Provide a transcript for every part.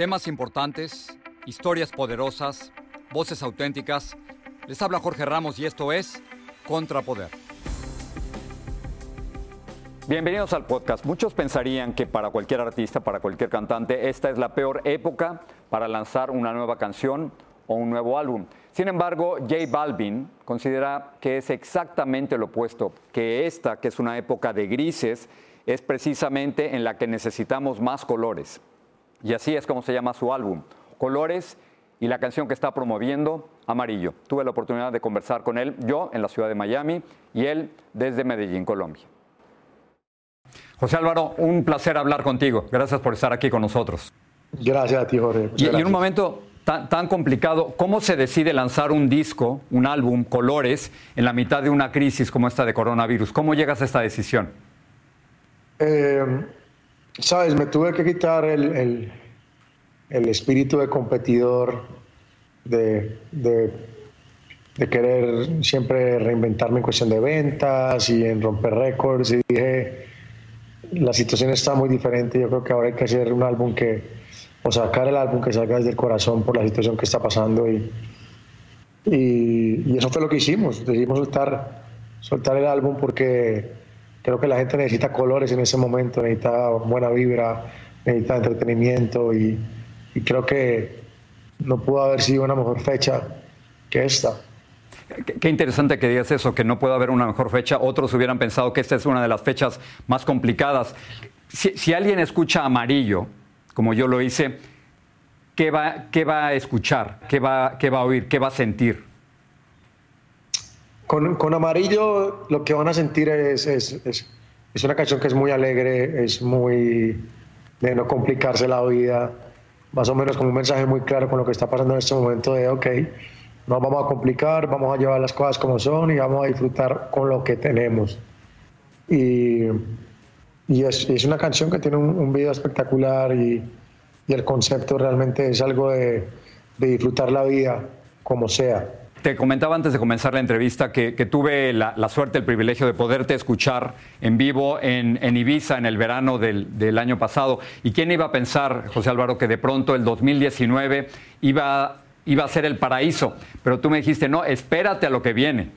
Temas importantes, historias poderosas, voces auténticas. Les habla Jorge Ramos y esto es Contrapoder. Bienvenidos al podcast. Muchos pensarían que para cualquier artista, para cualquier cantante, esta es la peor época para lanzar una nueva canción o un nuevo álbum. Sin embargo, J Balvin considera que es exactamente lo opuesto, que esta, que es una época de grises, es precisamente en la que necesitamos más colores. Y así es como se llama su álbum, Colores y la canción que está promoviendo, Amarillo. Tuve la oportunidad de conversar con él, yo en la ciudad de Miami y él desde Medellín, Colombia. José Álvaro, un placer hablar contigo. Gracias por estar aquí con nosotros. Gracias a ti, Jorge. Y, en un momento tan, tan, complicado, ¿cómo se decide lanzar un disco, un álbum, Colores, en la mitad de una crisis como esta de coronavirus? ¿Cómo llegas a esta decisión? Eh, Sabes, me tuve que quitar el, el, espíritu de competidor, de, de, querer siempre reinventarme en cuestión de ventas y en romper récords. Y dije, la situación está muy diferente. Yo creo que ahora hay que hacer un álbum que, o sacar el álbum que salga desde el corazón por la situación que está pasando. Y, y, y eso fue lo que hicimos. Decidimos soltar, soltar el álbum porque creo que la gente necesita colores en ese momento, necesita buena vibra, necesita entretenimiento y, creo que no pudo haber sido una mejor fecha que esta. Qué interesante que digas eso, que no puede haber una mejor fecha. Otros hubieran pensado que esta es una de las fechas más complicadas. Si, alguien escucha amarillo, como yo lo hice, ¿qué va, qué va a escuchar? ¿Qué va, ¿Qué va a oír? ¿Qué va a sentir? Con, Amarillo lo que van a sentir es, es, es, una canción que es muy alegre, es muy de no complicarse la vida, más o menos con un mensaje muy claro con lo que está pasando en este momento de, ok, no vamos a complicar, vamos a llevar las cosas como son y vamos a disfrutar con lo que tenemos. Y, y es, es, una canción que tiene un, video espectacular y, y, el concepto realmente es algo de, de disfrutar la vida como sea. Te comentaba antes de comenzar la entrevista que, tuve la, suerte, el privilegio de poderte escuchar en vivo en, Ibiza en el verano del, año pasado. ¿Y quién iba a pensar, José Álvaro, que de pronto el 2019 iba, iba a ser el paraíso? Pero tú me dijiste, no, espérate a lo que viene.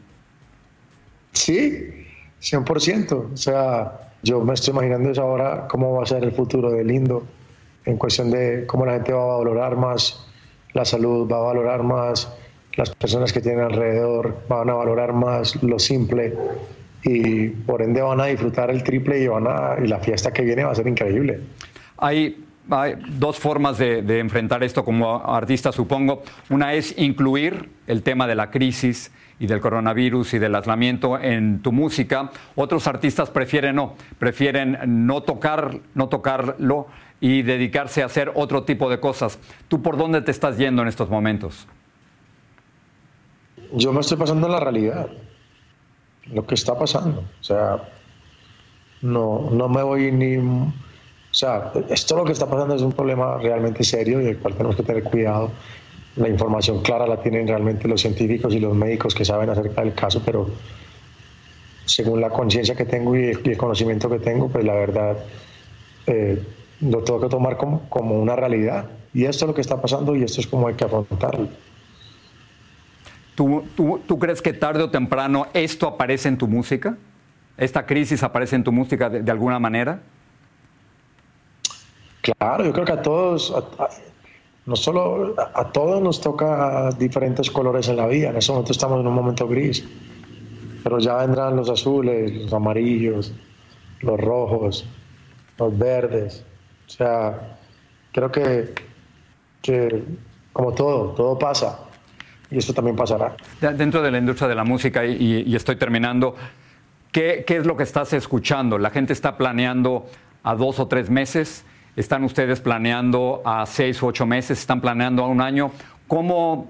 Sí, 100%. O sea, yo me estoy imaginando eso ahora, cómo va a ser el futuro de Lindo, en cuestión de cómo la gente va a valorar más la salud, va a valorar más las personas que tienen alrededor van a valorar más lo simple y por ende van a disfrutar el triple y, van a, y la fiesta que viene va a ser increíble. Hay, hay dos formas de, de, enfrentar esto como artista, supongo. Una es incluir el tema de la crisis y del coronavirus y del aislamiento en tu música. Otros artistas prefieren no, prefieren no, tocar, no tocarlo y dedicarse a hacer otro tipo de cosas. ¿Tú por dónde te estás yendo en estos momentos? Yo me estoy pasando la realidad, lo que está pasando. O sea, no, no me voy ni... O sea, esto lo que está pasando es un problema realmente serio y del cual tenemos que tener cuidado. La información clara la tienen realmente los científicos y los médicos que saben acerca del caso, pero según la conciencia que tengo y el, conocimiento que tengo, pues la verdad eh, lo tengo que tomar como, como una realidad. Y esto es lo que está pasando y esto es como hay que afrontarlo. ¿Tú, crees que tarde o temprano esto aparece en tu música? ¿Esta crisis aparece en tu música de, alguna manera? Claro, yo creo que a todos, no solo a, todos nos toca diferentes colores en la vida. En ese momento estamos en un momento gris, pero ya vendrán los azules, los amarillos, los rojos, los verdes. O sea, creo que, que como todo, todo pasa y esto también pasará. Dentro de la industria de la música, y, estoy terminando, ¿qué, ¿qué, es lo que estás escuchando? ¿La gente está planeando a dos o tres meses? ¿Están ustedes planeando a seis o ocho meses? ¿Están planeando a un año? ¿Cómo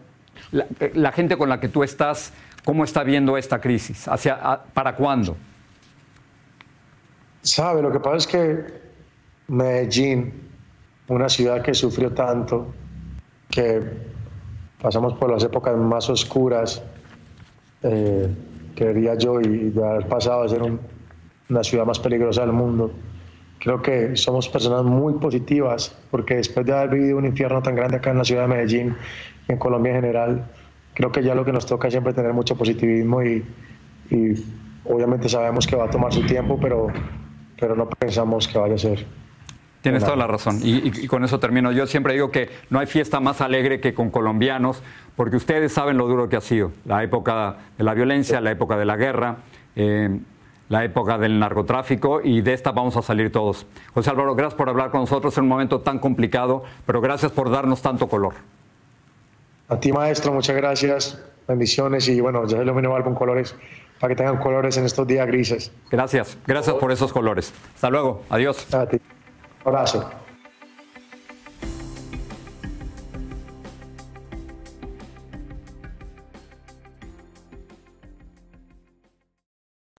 la, gente con la que tú estás, cómo está viendo esta crisis? ¿Hacia, ¿Para cuándo? Sabe, lo que pasa es que Medellín, una ciudad que sufrió tanto, que pasamos por las épocas más oscuras, eh, creería yo, y de haber pasado a ser una ciudad más peligrosa del mundo, creo que somos personas muy positivas, porque después de haber vivido un infierno tan grande acá en la ciudad de Medellín, en Colombia en general, creo que ya lo que nos toca es siempre tener mucho positivismo y, obviamente sabemos que va a tomar su tiempo, pero, pero no pensamos que vaya a ser. Tienes toda la razón. Y, y, con eso termino. Yo siempre digo que no hay fiesta más alegre que con colombianos, porque ustedes saben lo duro que ha sido. La época de la violencia, la época de la guerra. Eh, la época del narcotráfico y de esta vamos a salir todos. José Álvaro, gracias por hablar con nosotros en un momento tan complicado, pero gracias por darnos tanto color. A ti, maestro, muchas gracias. Bendiciones y bueno, ya se lo nuevo álbum Colores para que tengan colores en estos días grises. Gracias, gracias por esos colores. Hasta luego, adiós. A ti. Um abraço.